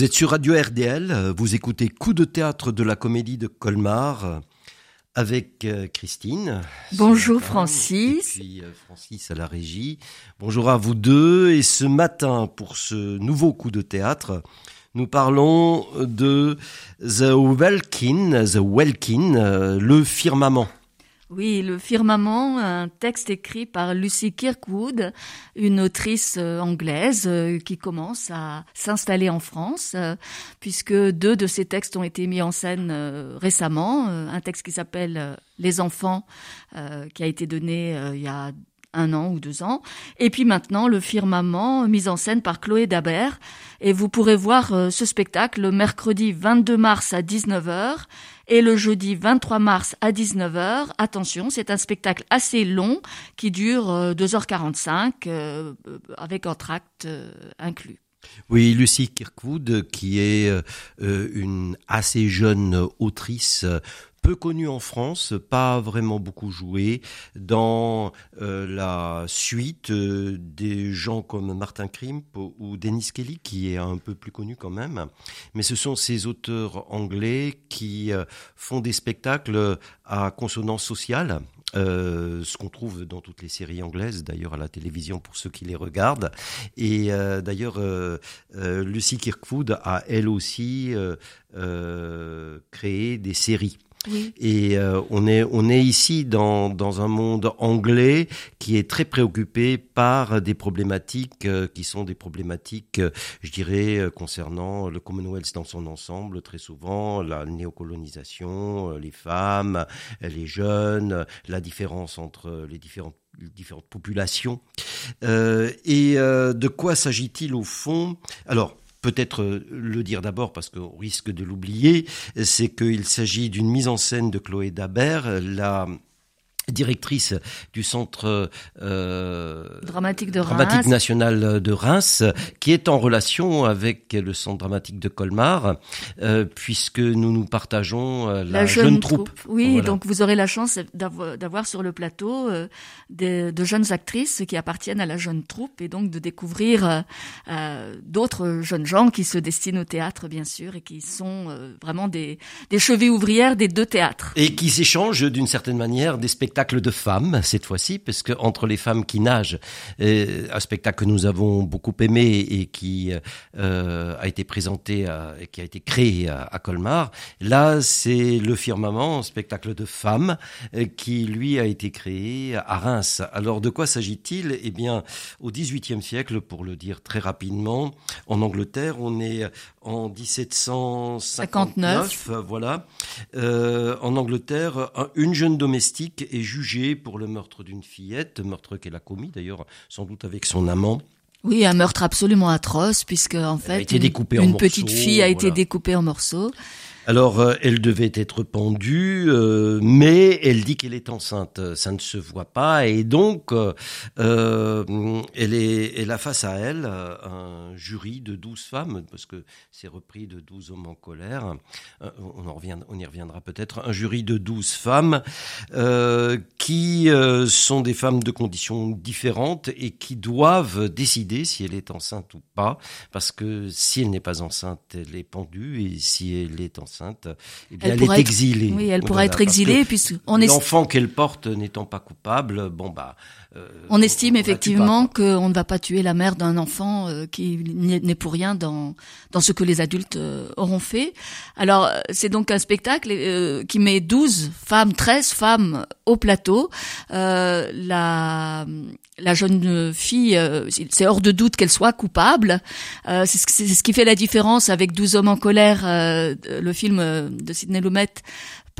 Vous êtes sur Radio RDL, vous écoutez Coup de théâtre de la comédie de Colmar avec euh, Christine. Bonjour Francis. Et puis euh, Francis à la régie. Bonjour à vous deux. Et ce matin, pour ce nouveau coup de théâtre, nous parlons de The Welkin, The Welkin, euh, le firmament. Oui, Le Firmament, un texte écrit par Lucy Kirkwood, une autrice euh, anglaise euh, qui commence à s'installer en France, euh, puisque deux de ses textes ont été mis en scène récemment. Un texte qui s'appelle Les enfants, qui a été donné il y a un an ou deux ans. Et puis maintenant, le firmament, mis en scène par Chloé Dabert. Et vous pourrez voir ce spectacle le mercredi 22 mars à 19h et le jeudi 23 mars à 19h, attention, c'est un spectacle assez long qui dure 2h45 euh, euh, avec un tract euh, inclus. Oui, Lucie Kirkwood, qui est une assez jeune autrice peu connu en France, pas vraiment beaucoup joué, dans euh, la suite euh, des gens comme Martin Krimp ou Dennis Kelly, qui est un peu plus connu quand même. Mais ce sont ces auteurs anglais qui euh, font des spectacles à consonance sociale. Ce qu'on trouve dans toutes les séries anglaises, d'ailleurs à la télévision pour ceux qui les regardent. Et d'ailleurs, Lucy Kirkwood a elle aussi créé des séries. Et euh, on est on est ici dans dans un monde anglais qui est très préoccupé par des problématiques euh, qui sont des problématiques, euh, je dirais, concernant le Commonwealth dans son ensemble. Très souvent, la néocolonisation, les femmes, les jeunes, la différence entre les différentes différentes populations. et de quoi s'agit-il au fond? Alors, peut-être euh, le dire d'abord parce qu'on risque de l'oublier, c'est qu'il s'agit d'une mise en scène de Chloé Dabert, la directrice du centre euh, dramatique, de dramatique national de Reims, qui est en relation avec le centre dramatique de Colmar, euh, puisque nous nous partageons euh, la, jeune, troupe. Oui, donc vous aurez la chance d'avoir sur le plateau de, de, jeunes actrices qui appartiennent à la jeune troupe et donc de découvrir d'autres jeunes gens qui se destinent au théâtre, bien sûr, et qui sont vraiment des, des chevilles ouvrières des deux théâtres. Et qui s'échangent d'une certaine manière des spectacles spectacle de femmes cette fois-ci, parce que entre les femmes qui nagent, euh, un spectacle que nous avons beaucoup aimé et qui euh, a été présenté, et qui a été créé à, Colmar. Là, c'est le firmament, un spectacle de femmes euh, qui lui a été créé à Reims. Alors, de quoi s'agit-il? Eh bien, au XVIIIe siècle, pour le dire très rapidement, en Angleterre, on est en 1759, voilà. Euh, en Angleterre, une jeune domestique est jugée pour le meurtre d'une fillette, meurtre qu'elle a commis d'ailleurs sans doute avec son amant. Oui, un meurtre absolument atroce puisque en fait une, petite fille a été découpée en morceaux. Alors, euh, elle devait être pendue, euh, mais elle dit qu'elle est enceinte. Ça ne se voit pas, et donc euh, elle, a face à elle un jury de douze femmes, parce que c'est repris de douze hommes en colère. on, on y reviendra peut-être. Un jury de douze femmes qui sont des femmes de conditions différentes et qui doivent décider si elle est enceinte ou pas, parce que si elle n'est pas enceinte, elle est pendue, et si elle est enceinte, eh elle, est exilée. Oui, elle pourra être exilée est l'enfant qu'elle porte n'étant pas coupable, bon bah. Euh, on estime effectivement qu'on ne va pas tuer la mère d'un enfant euh, qui n'est pour rien dans dans ce que les adultes euh, auront fait. Alors c'est donc un spectacle qui met 12 femmes, 13 femmes au plateau. la la jeune fille, c'est hors de doute qu'elle soit coupable. c'est ce, qui fait la différence avec 12 hommes en colère, le film de Sidney Lumet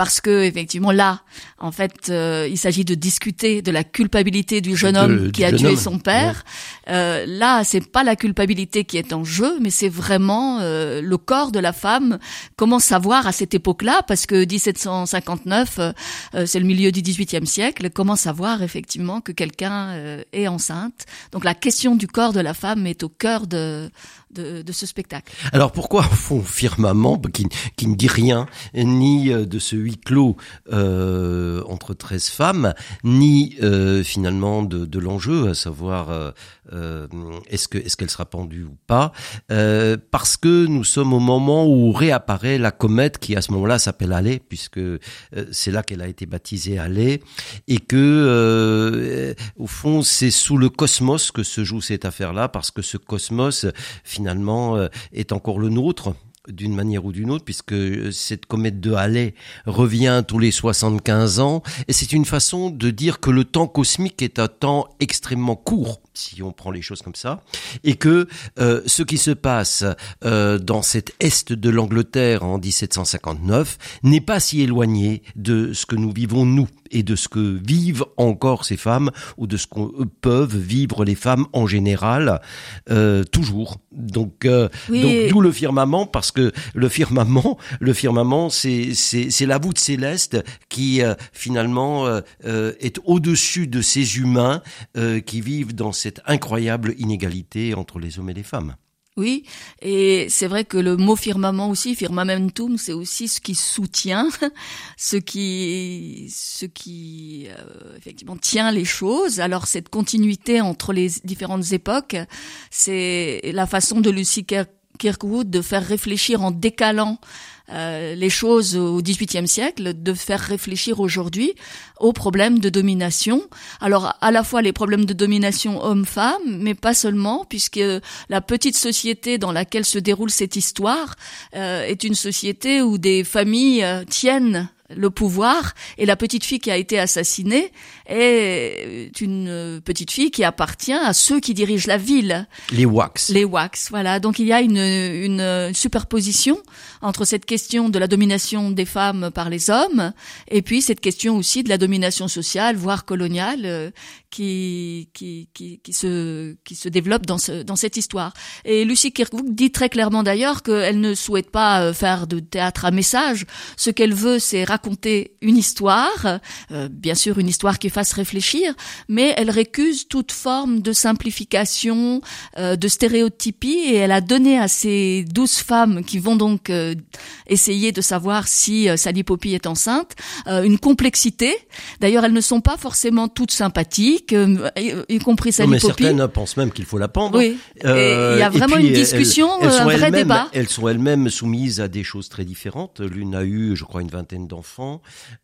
parce que effectivement là, en fait, euh, il s'agit de discuter de la culpabilité du jeune homme qui a tué son père. Euh, là, c'est pas la culpabilité qui est en jeu, mais c'est vraiment euh, le corps de la femme. Comment savoir à cette époque-là, parce que 1759, euh, c'est le milieu du XVIIIe siècle. Comment savoir effectivement que quelqu'un est enceinte? Donc la question du corps de la femme est au cœur de Alors pourquoi au fond firmament qui, qui ne dit rien ni de ce huis clos entre 13 femmes, ni finalement de, de l'enjeu, à savoir est-ce que est-ce qu'elle sera pendue ou pas, parce que nous sommes au moment où réapparaît la comète qui à ce moment-là s'appelle Allais, puisque c'est là qu'elle a été baptisée Allais, et que au fond c'est sous le cosmos que se joue cette affaire-là, parce que ce cosmos finalement est encore le nôtre d'une manière ou d'une autre, puisque cette comète de Halley revient tous les 75 ans, et c'est une façon de dire que le temps cosmique est un temps extrêmement court si on prend les choses comme ça, et que euh, ce qui se passe euh, dans cet est de l'Angleterre en 1759 n'est pas si éloigné de ce que nous vivons nous et de ce que vivent encore ces femmes ou de ce que peuvent vivre les femmes en général euh, toujours. Donc, d'où le firmament parce que le firmament, le firmament, c'est c'est la voûte céleste qui finalement est au-dessus de ces humains qui vivent dans cette incroyable inégalité entre les hommes et les femmes. Oui, et c'est vrai que le mot firmament aussi, firmamentum, c'est aussi ce qui soutient, ce qui, ce qui euh, effectivement tient les choses. Alors cette continuité entre les différentes époques, c'est la façon de Lucy Kirkwood de faire réfléchir en décalant euh, les choses au XVIIIe siècle, de faire réfléchir aujourd'hui aux problèmes de domination. Alors à la fois les problèmes de domination homme-femme, mais pas seulement, puisque la petite société dans laquelle se déroule cette histoire euh, est une société où des familles euh, tiennent le pouvoir et la petite fille qui a été assassinée est une petite fille qui appartient à ceux qui dirigent la ville. Les Wax. Les Wax, voilà. Donc il y a une, une superposition entre cette question de la domination des femmes par les hommes et puis cette question aussi de la domination sociale, voire coloniale, euh, qui, qui, qui, qui, se, qui se développe dans, ce, dans cette histoire. Et Lucy Kirkwood dit très clairement d'ailleurs qu'elle ne souhaite pas euh, faire de théâtre à message. Ce qu'elle veut, c'est raconter une histoire, euh, bien sûr une histoire qui fasse réfléchir, mais elle récuse toute forme de simplification, euh, de stéréotypie, et elle a donné à ces douze femmes qui vont donc essayer de savoir si Sally Poppy est enceinte une complexité. D'ailleurs, elles ne sont pas forcément toutes sympathiques y compris Sally non, mais certaines pensent même qu'il faut la pendre. Oui. Euh, il y a vraiment une discussion, elles, un vrai débat. Elles sont elles-mêmes soumises à des choses très différentes. L'une a eu, je crois, une vingtaine d'enfants.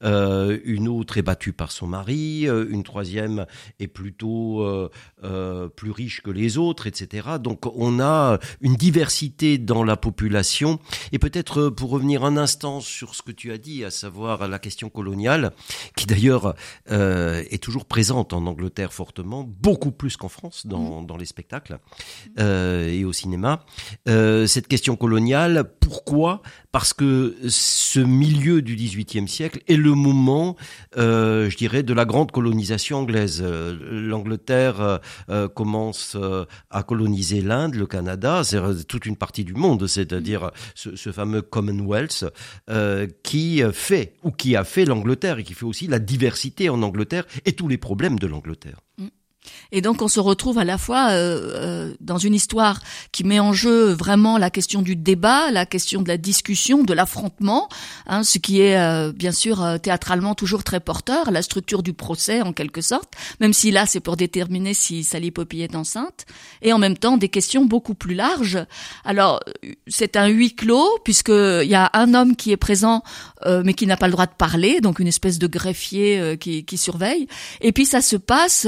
Euh, une autre est battue par son mari. Euh, une troisième est plutôt euh, euh, plus riche que les autres, etc. Donc on a une diversité dans la population. Et peut-être pour revenir un instant sur ce que tu as dit, à savoir la question coloniale, qui d'ailleurs est toujours présente en Angleterre fortement, beaucoup plus qu'en France dans, mmh. dans, les spectacles et au cinéma. Cette question coloniale, pourquoi Parce que ce milieu du XVIIIe siècle est le moment, euh, je dirais, de la grande colonisation anglaise. Euh, L'Angleterre euh, commence à coloniser l'Inde, le Canada, c'est toute une partie du monde, c'est-à-dire ce, ce, fameux Commonwealth qui fait ou qui a fait l'Angleterre et qui fait aussi la diversité en Angleterre et tous les problèmes de l'Angleterre. Et donc on se retrouve à la fois euh, euh, dans une histoire qui met en jeu vraiment la question du débat, la question de la discussion, de l'affrontement, hein, ce qui est euh, bien sûr théâtralement toujours très porteur, la structure du procès en quelque sorte, même si là c'est pour déterminer si Sally Poppy est enceinte, et en même temps des questions beaucoup plus larges. Alors c'est un huis clos puisqu'il y a un homme qui est présent mais qui n'a pas le droit de parler, donc une espèce de greffier qui, qui, surveille, et puis ça se passe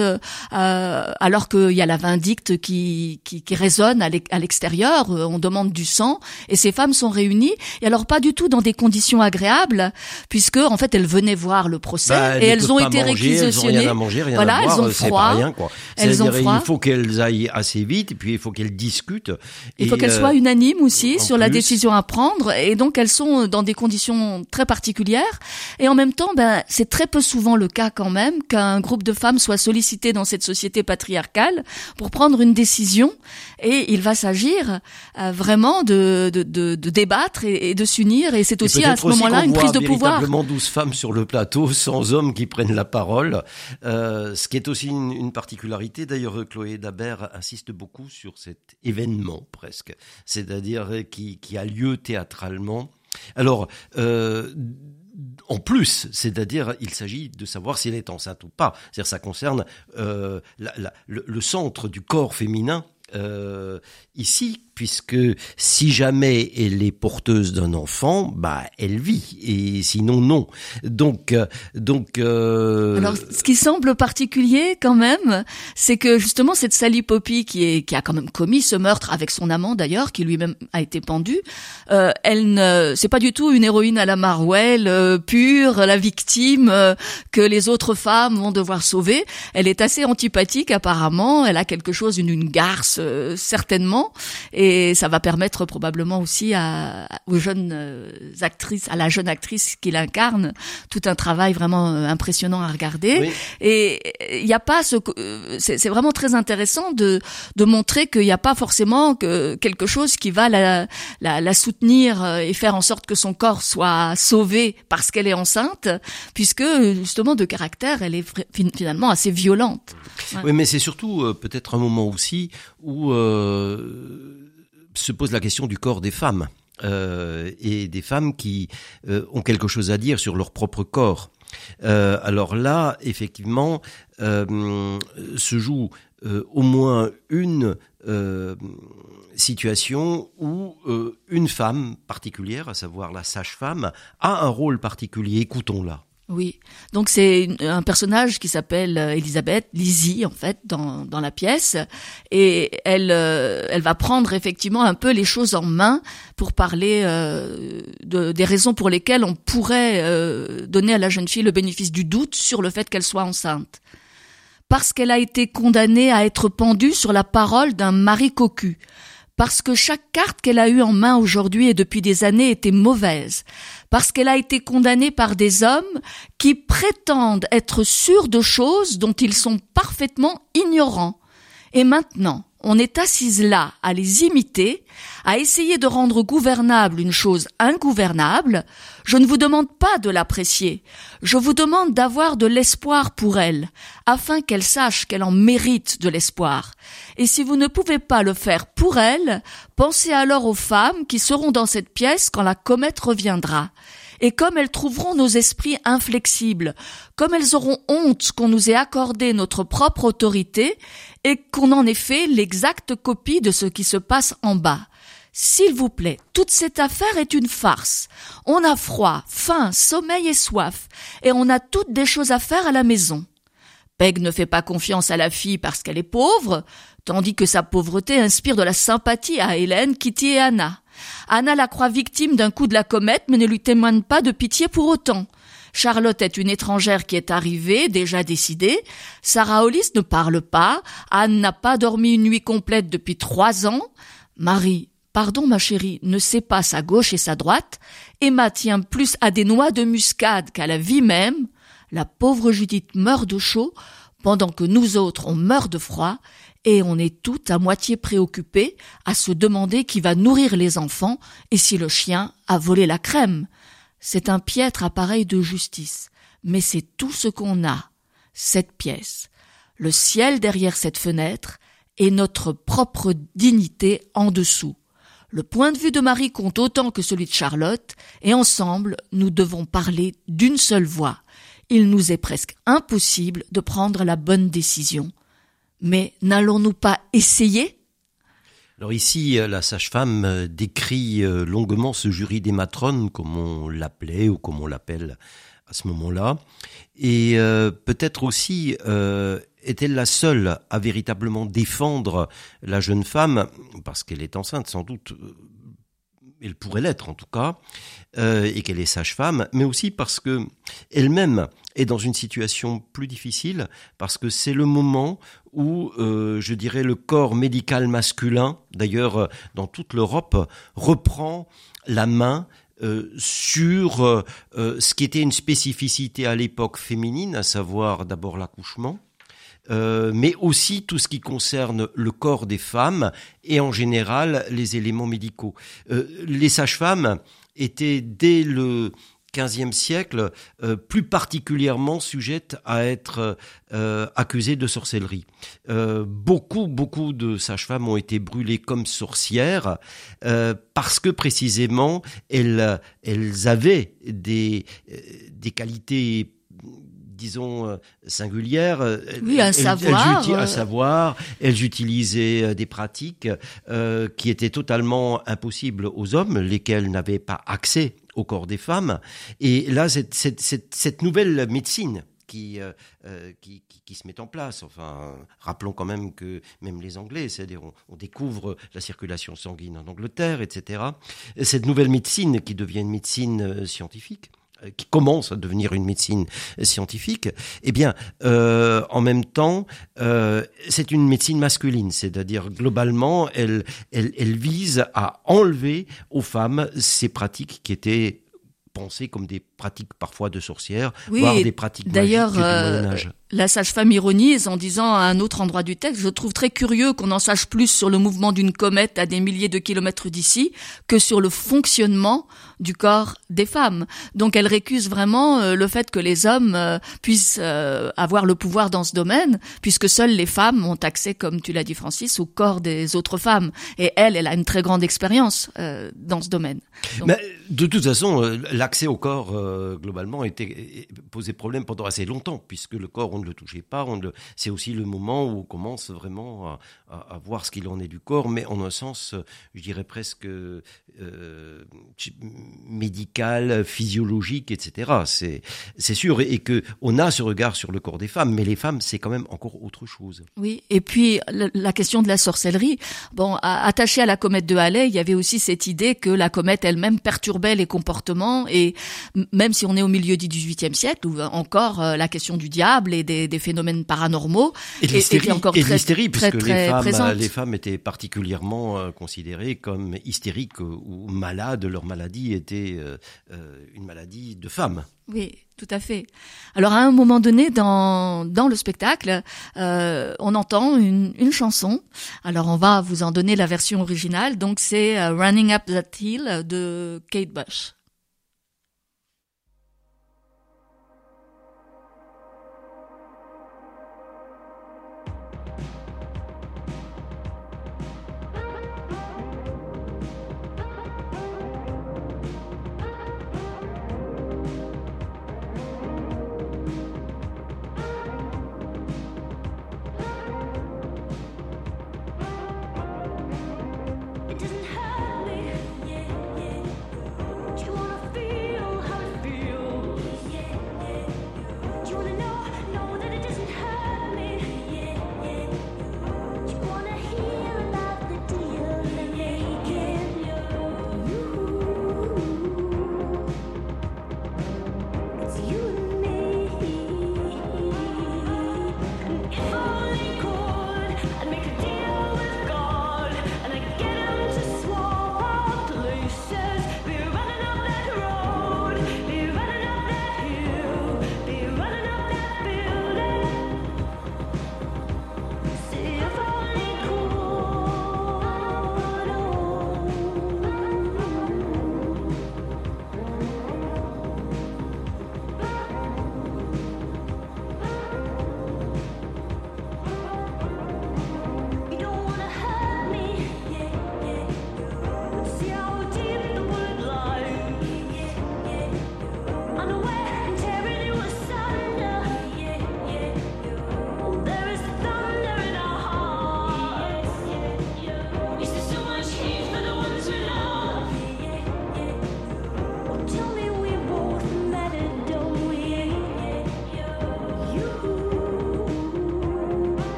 euh, alors qu'il y a la vindicte qui, qui, qui résonne à l'extérieur, euh, on demande du sang, et ces femmes sont réunies, et alors pas du tout dans des conditions agréables, puisque en fait elles venaient voir le procès, bah, et elles ont été réquisitionnées. Elles ont rien à voilà, elles ont froid. Rien, quoi. Elles ont froid. Il faut qu'elles aillent assez vite, et puis il faut qu'elles discutent. Il faut qu'elles soient euh, unanimes aussi sur la décision à prendre, et donc elles sont dans des conditions très particulières, et en même temps, ben, c'est très peu souvent le cas quand même qu'un groupe de femmes soit sollicité dans cette société patriarcale pour prendre une décision et il va s'agir euh, vraiment de, de, de, de, débattre et, de s'unir et c'est aussi à ce moment-là une prise de pouvoir. Véritablement 12 femmes sur le plateau sans hommes qui prennent la parole, euh, ce qui est aussi une, une particularité. D'ailleurs, Chloé Dabert insiste beaucoup sur cet événement presque, c'est-à-dire qui, qui a lieu théâtralement. Alors, euh, en plus, c'est-à-dire il s'agit de savoir si elle est enceinte ou pas. C'est-à-dire ça concerne euh, le, le, centre du corps féminin euh, ici, puisque si jamais elle est porteuse d'un enfant, bah elle vit, et sinon non. Donc, euh, donc. Euh... Alors, ce qui semble particulier quand même, c'est que justement cette Sally Poppy qui est qui a quand même commis ce meurtre avec son amant d'ailleurs, qui lui-même a été pendu, euh, elle ne, c'est pas du tout une héroïne à la Marwell euh, pure, la victime euh, que les autres femmes vont devoir sauver. Elle est assez antipathique apparemment. Elle a quelque chose, une, une garce euh, et ça va permettre probablement aussi à, aux jeunes euh, actrices, à la jeune actrice qui l'incarne, tout un travail vraiment euh, impressionnant à regarder. Et il n'y a pas ce, c'est vraiment très intéressant de de montrer qu'il n'y a pas forcément que quelque chose qui va la, la, la soutenir et faire en sorte que son corps soit sauvé parce qu'elle est enceinte, puisque justement de caractère, elle est finalement assez violente. Oui, mais c'est surtout peut-être un moment aussi où euh, se pose la question du corps des femmes euh, et des femmes qui euh, ont quelque chose à dire sur leur propre corps. alors là, effectivement, se joue au moins une situation où une femme particulière, à savoir la sage-femme, a un rôle particulier. Écoutons-la. Oui, donc c'est un personnage qui s'appelle euh, Elisabeth, Lizzie en fait dans, dans la pièce, et elle euh, elle va prendre effectivement un peu les choses en main pour parler euh, de, des raisons pour lesquelles on pourrait donner à la jeune fille le bénéfice du doute sur le fait qu'elle soit enceinte, parce qu'elle a été condamnée à être pendue sur la parole d'un mari cocu. Parce que chaque carte qu'elle a eue en main aujourd'hui et depuis des années était mauvaise, parce qu'elle a été condamnée par des hommes qui prétendent être sûrs de choses dont ils sont parfaitement ignorants. Et maintenant, on est assise là à les imiter, à essayer de rendre gouvernable une chose ingouvernable, je ne vous demande pas de l'apprécier, je vous demande d'avoir de l'espoir pour elle, afin qu'elle sache qu'elle en mérite de l'espoir. Et si vous ne pouvez pas le faire pour elle, pensez alors aux femmes qui seront dans cette pièce quand la comète reviendra et comme elles trouveront nos esprits inflexibles, comme elles auront honte qu'on nous ait accordé notre propre autorité et qu'on en ait fait l'exacte copie de ce qui se passe en bas. S'il vous plaît, toute cette affaire est une farce. On a froid, faim, sommeil et soif, et on a toutes des choses à faire à la maison. Peg ne fait pas confiance à la fille parce qu'elle est pauvre, tandis que sa pauvreté inspire de la sympathie à Hélène, Kitty et Anna. Anna la croit victime d'un coup de la comète, mais ne lui témoigne pas de pitié pour autant. Charlotte est une étrangère qui est arrivée, déjà décidée. Sarah Hollis ne parle pas. Anne n'a pas dormi une nuit complète depuis trois ans. Marie, pardon ma chérie, ne sait pas sa gauche et sa droite. Emma tient plus à des noix de muscade qu'à la vie même. La pauvre Judith meurt de chaud, pendant que nous autres on meurt de froid, et on est toutes à moitié préoccupées à se demander qui va nourrir les enfants et si le chien a volé la crème. C'est un piètre appareil de justice, mais c'est tout ce qu'on a, cette pièce, le ciel derrière cette fenêtre et notre propre dignité en dessous. Le point de vue de Marie compte autant que celui de Charlotte, et ensemble nous devons parler d'une seule voix. Il nous est presque impossible de prendre la bonne décision. Mais n'allons-nous pas essayer? Alors ici, euh, la sage-femme euh, décrit euh, longuement ce jury des matrones, comme on l'appelait ou comme on l'appelle à ce moment-là. Et peut-être aussi est-elle la seule à véritablement défendre la jeune femme, parce qu'elle est enceinte sans doute, elle pourrait l'être en tout cas, et qu'elle est sage-femme, mais aussi parce que elle-même est dans une situation plus difficile parce que c'est le moment où, euh, je dirais, le corps médical masculin, d'ailleurs euh, dans toute l'Europe, reprend la main euh, sur ce qui était une spécificité à l'époque féminine, à savoir d'abord l'accouchement, mais aussi tout ce qui concerne le corps des femmes et en général les éléments médicaux. les sages-femmes étaient dès le XVe siècle, euh, plus particulièrement sujette à être euh, accusée de sorcellerie. Euh, beaucoup, beaucoup de sages-femmes ont été brûlées comme sorcières parce que précisément elles, elles avaient des, des qualités disons singulières. Oui, un savoir. Elles, un savoir. Elles utilisaient des pratiques qui étaient totalement impossibles aux hommes, lesquels n'avaient pas accès au corps des femmes. Et là, cette, cette, cette, nouvelle médecine qui, euh, euh, qui, qui, qui, se met en place. Enfin, rappelons quand même que même les Anglais, c'est-à-dire on, découvre la circulation sanguine en Angleterre, etc. Cette nouvelle médecine qui devient une médecine euh, scientifique, euh, qui commence à devenir une médecine scientifique, eh bien, euh, en même temps, euh, c'est une médecine masculine, c'est-à-dire globalement, elle, elle, elle vise à enlever aux femmes ces pratiques qui étaient pensées comme des pratiques parfois de sorcières, voire des pratiques d'ailleurs euh, la sage-femme ironise en disant à un autre endroit du texte je trouve très curieux qu'on en sache plus sur le mouvement d'une comète à des milliers de kilomètres d'ici que sur le fonctionnement du corps des femmes. Donc elle récuse vraiment euh, le fait que les hommes euh, puissent avoir le pouvoir dans ce domaine puisque seules les femmes ont accès comme tu l'as dit Francis au corps des autres femmes et elle elle a une très grande expérience dans ce domaine. Mais de toute façon l'accès au corps euh, globalement était posé problème pendant assez longtemps, puisque le corps on ne le touchait pas. c'est aussi le moment où on commence vraiment à, voir ce qu'il en est du corps, mais en un sens, je dirais presque euh, médical, physiologique, etc. C'est sûr, et, que on a ce regard sur le corps des femmes, mais les femmes c'est quand même encore autre chose. Oui, et puis la, question de la sorcellerie. Bon, attaché à la comète de Halley, il y avait aussi cette idée que la comète elle-même perturbait les comportements et même si on est au milieu du XVIIIe siècle, où encore euh, la question du diable et des, des phénomènes paranormaux et était encore et très, très, puisque les, femmes, les femmes étaient particulièrement euh, considérées comme hystériques ou malades. Leur maladie était euh, une maladie de femme. Oui, tout à fait. Alors à un moment donné dans dans le spectacle, euh, on entend une, une chanson. Alors on va vous en donner la version originale. Donc c'est Running Up That Hill de Kate Bush.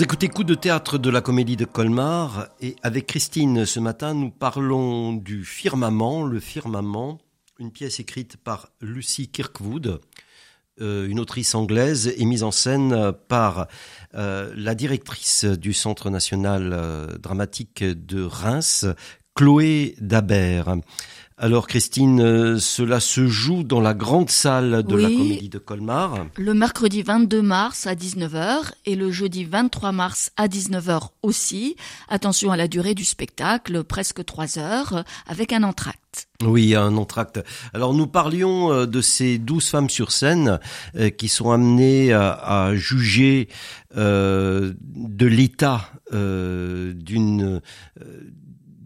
Vous écoutez Coup de théâtre de la comédie de Colmar et avec Christine ce matin nous parlons du Firmament, le Firmament, une pièce écrite par Lucy Kirkwood, euh, une autrice anglaise et mise en scène par euh, la directrice du Centre national euh, dramatique de Reims, Chloé Dabert. Alors Christine, euh, cela se joue dans la grande salle de la Comédie de Colmar. Le mercredi 22 mars à 19h et le jeudi 23 mars à 19h aussi. Attention à la durée du spectacle, presque 3 heures, avec un entracte. Oui, un entracte. Alors nous parlions euh, de ces douze femmes sur scène euh, qui sont amenées à, juger de l'état d'une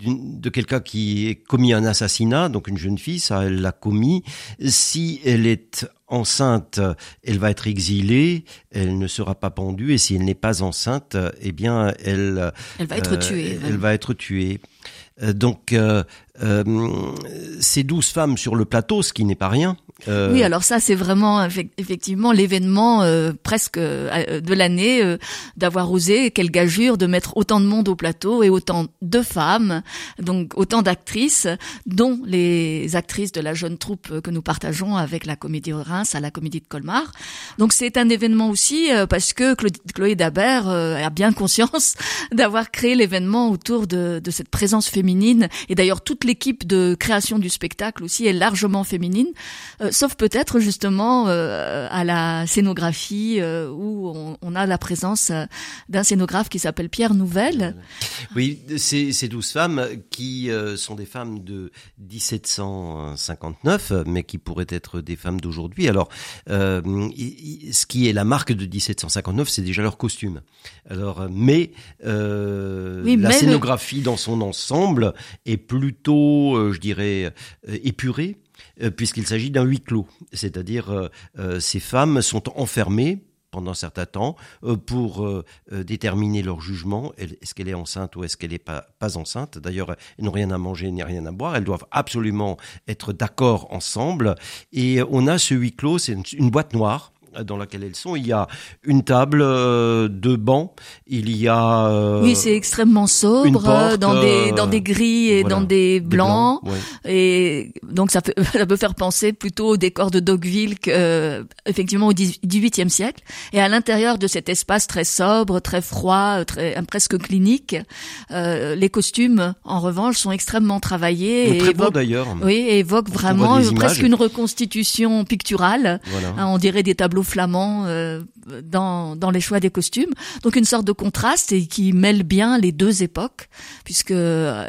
de quelqu'un qui a commis un assassinat, donc une jeune fille, ça elle l'a commis. Si elle est enceinte, elle va être exilée, elle ne sera pas pendue, et si elle n'est pas enceinte, eh bien elle, elle va être tuée. Elle va être tuée. Euh, donc, euh, euh, ces douze femmes sur le plateau, ce qui n'est pas rien. Euh... Oui, alors ça, c'est vraiment effectivement l'événement euh, presque de l'année d'avoir osé, quelle gageure, de mettre autant de monde au plateau et autant de femmes, donc autant d'actrices, dont les actrices de la jeune troupe que nous partageons avec la Comédie de Reims à la Comédie de Colmar. Donc c'est un événement aussi parce que Chloé Dabert a bien conscience d'avoir créé l'événement autour de, de cette présence féminine et d'ailleurs toute l'équipe de création du spectacle aussi est largement féminine, euh, sauf peut-être justement euh, à la scénographie euh, où on, on, a la présence d'un scénographe qui s'appelle Pierre Nouvelle. Oui, ces, ces douze femmes qui sont des femmes de 1759, mais qui pourraient être des femmes d'aujourd'hui. Alors, ce qui est la marque de 1759, c'est déjà leur costume. Alors, mais, la scénographie dans son ensemble est plutôt, euh, je dirais, euh, épuré, euh, puisqu'il s'agit d'un huis clos. C'est-à-dire, ces femmes sont enfermées pendant un certain temps pour déterminer leur jugement. Est-ce qu'elle est enceinte ou est-ce qu'elle n'est pas, pas enceinte? D'ailleurs, elles n'ont rien à manger ni rien à boire. Elles doivent absolument être d'accord ensemble. Et on a ce huis clos, c'est une boîte noire dans laquelle elles sont. Il y a une table, euh, deux bancs, il y a euh, oui, c'est extrêmement sobre euh, dans des dans des gris et dans des blancs, et donc ça peut ça peut faire penser plutôt au décor de Dogville que effectivement au XVIIIe siècle. Et à l'intérieur de cet espace très sobre, très froid, très presque clinique, les costumes en revanche sont extrêmement travaillés et très beaux d'ailleurs. Oui, et évoquent vraiment presque une reconstitution picturale. Hein, on dirait des tableaux flamand euh, dans, dans les choix des costumes. Donc une sorte de contraste et qui mêle bien les deux époques, puisque euh,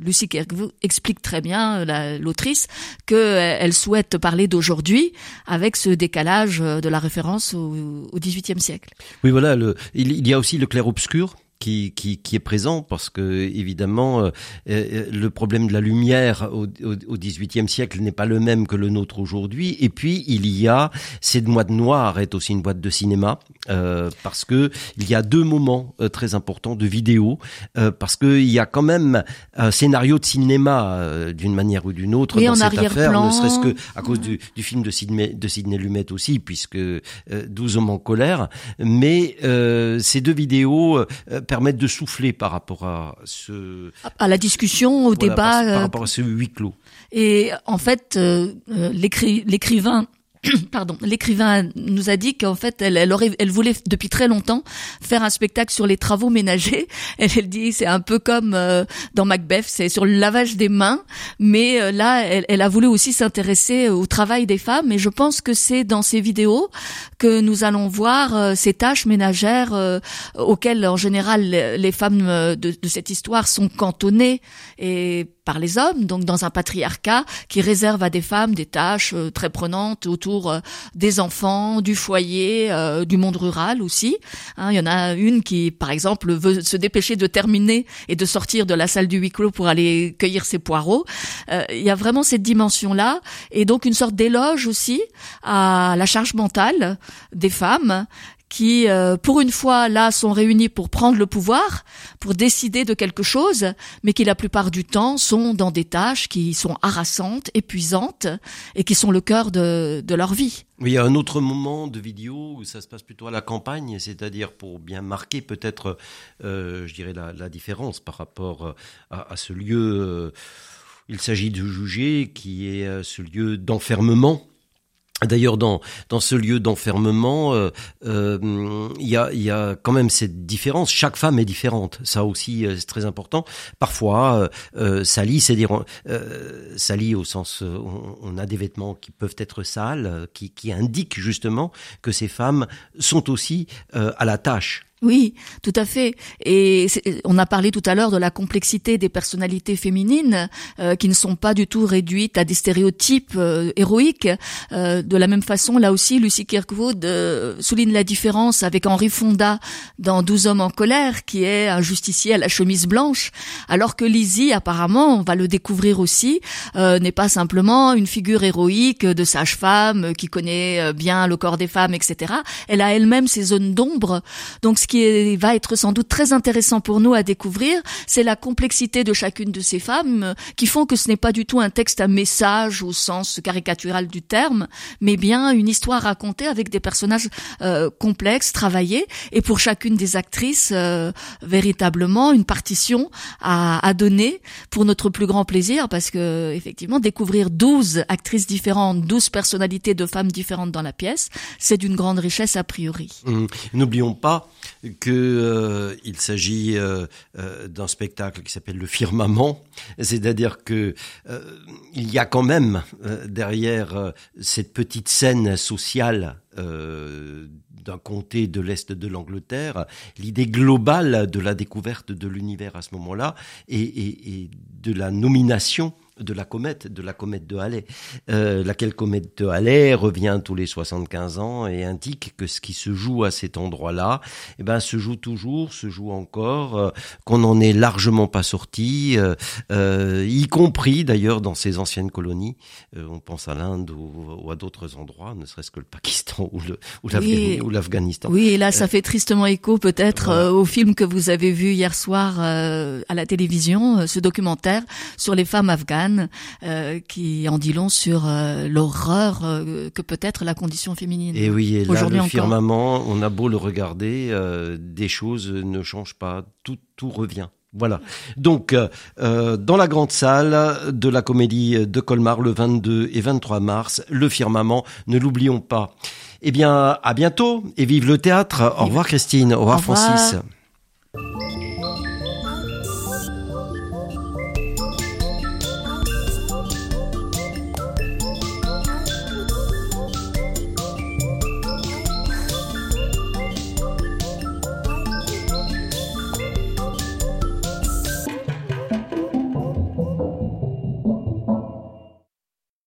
Lucie Kirkwood explique très bien, l'autrice, qu'elle souhaite parler d'aujourd'hui avec ce décalage de la référence au, XVIIIe siècle. Oui, voilà, il y a aussi le clair-obscur qui, est présent parce que évidemment euh, euh, le problème de la lumière au, au, XVIIIe siècle n'est pas le même que le nôtre aujourd'hui. Et puis il y a cette boîte noire est aussi une boîte de cinéma euh, parce que il y a deux moments euh, très importants de vidéo parce que il y a quand même un scénario de cinéma d'une manière ou d'une autre dans cette affaire, ne serait-ce que à cause du, du, film de Sidney, de Sidney Lumet aussi puisque 12 hommes en colère. Mais ces deux vidéos permettre de souffler par rapport à ce à la discussion, au débat, par, par, rapport à ce huis clos. Et en fait, euh, euh l'écrivain pardon, l'écrivain nous a dit qu'en fait, elle, elle, aurait, elle voulait depuis très longtemps faire un spectacle sur les travaux ménagers. Elle, elle dit, c'est un peu comme euh, dans Macbeth, c'est sur le lavage des mains, mais euh, là, elle, elle, a voulu aussi s'intéresser au travail des femmes. Et je pense que c'est dans ces vidéos que nous allons voir euh, ces tâches ménagères auxquelles, en général, les, femmes de, de cette histoire sont cantonnées et par les hommes, donc dans un patriarcat qui réserve à des femmes des tâches euh, très prenantes autour euh, des enfants, du foyer, euh, du monde rural aussi. Hein, il y en a une qui, par exemple, veut se dépêcher de terminer et de sortir de la salle du huis clos pour aller cueillir ses poireaux. il y a vraiment cette dimension-là et donc une sorte d'éloge aussi à la charge mentale des femmes qui, euh, pour une fois, là, sont réunis pour prendre le pouvoir, pour décider de quelque chose, mais qui, la plupart du temps, sont dans des tâches qui sont harassantes, épuisantes, et qui sont le cœur de, leur vie. Il y a un autre moment de vidéo où ça se passe plutôt à la campagne, c'est-à-dire pour bien marquer peut-être, euh, je dirais, la, la, différence par rapport à, à ce lieu. Euh, il s'agit de juger qui est euh, ce lieu d'enfermement D'ailleurs, dans, dans ce lieu d'enfermement, euh, euh, il y, a, y a quand même cette différence. Chaque femme est différente. Ça aussi, euh, c'est très important. Parfois, euh, sali, c'est-à-dire euh, sali au sens, on, on, a des vêtements qui peuvent être sales, qui, qui indiquent justement que ces femmes sont aussi à la tâche. Oui, tout à fait. Et on a parlé tout à l'heure de la complexité des personnalités féminines euh, qui ne sont pas du tout réduites à des stéréotypes euh, héroïques. Euh, de la même façon, là aussi, Lucy Kirkwood euh, souligne la différence avec Henri Fonda dans Douze hommes en colère, qui est un justicier à la chemise blanche, alors que Lizzie, apparemment, on va le découvrir aussi, euh, n'est pas simplement une figure héroïque de sage-femme qui connaît bien le corps des femmes, etc. Elle a elle-même ses zones d'ombre. Donc, ce qui va être sans doute très intéressant pour nous à découvrir, c'est la complexité de chacune de ces femmes euh, qui font que ce n'est pas du tout un texte à message au sens caricatural du terme, mais bien une histoire racontée avec des personnages euh, complexes, travaillés, et pour chacune des actrices, euh, véritablement une partition à, donner pour notre plus grand plaisir, parce que effectivement, découvrir 12 actrices différentes, 12 personnalités de femmes différentes dans la pièce, c'est d'une grande richesse a priori. Mmh. N'oublions pas que euh, s'agit euh, euh, d'un spectacle qui s'appelle le firmament, c'est-à-dire que euh, il y a quand même euh, derrière cette petite scène sociale d'un comté de l'est de l'Angleterre, l'idée globale de la découverte de l'univers à ce moment-là et, et, et, de la nomination de la comète, de la comète de Halley, euh, laquelle comète de Halley revient tous les 75 ans et indique que ce qui se joue à cet endroit-là, eh ben, se joue toujours, se joue encore, euh, qu'on n'en est largement pas sorti, euh, euh y compris d'ailleurs dans ces anciennes colonies. Euh, on pense à l'Inde ou, ou, à d'autres endroits, ne serait-ce que le Pakistan ou l'Afghanistan. Oui, et là, ça fait tristement écho peut-être voilà. au film que vous avez vu hier soir à la télévision, ce documentaire sur les femmes afghanes euh, qui en dit long sur euh, l'horreur euh, que peut être la condition féminine. Et oui, et là, le encore. firmament, on a beau le regarder, des choses ne changent pas, tout, tout revient. Voilà. Donc, euh, dans la grande salle de la comédie de Colmar le 22 et 23 mars, le firmament, ne l'oublions pas. Eh bien, à bientôt et vive le théâtre. Au revoir Christine, au revoir, au revoir. Francis.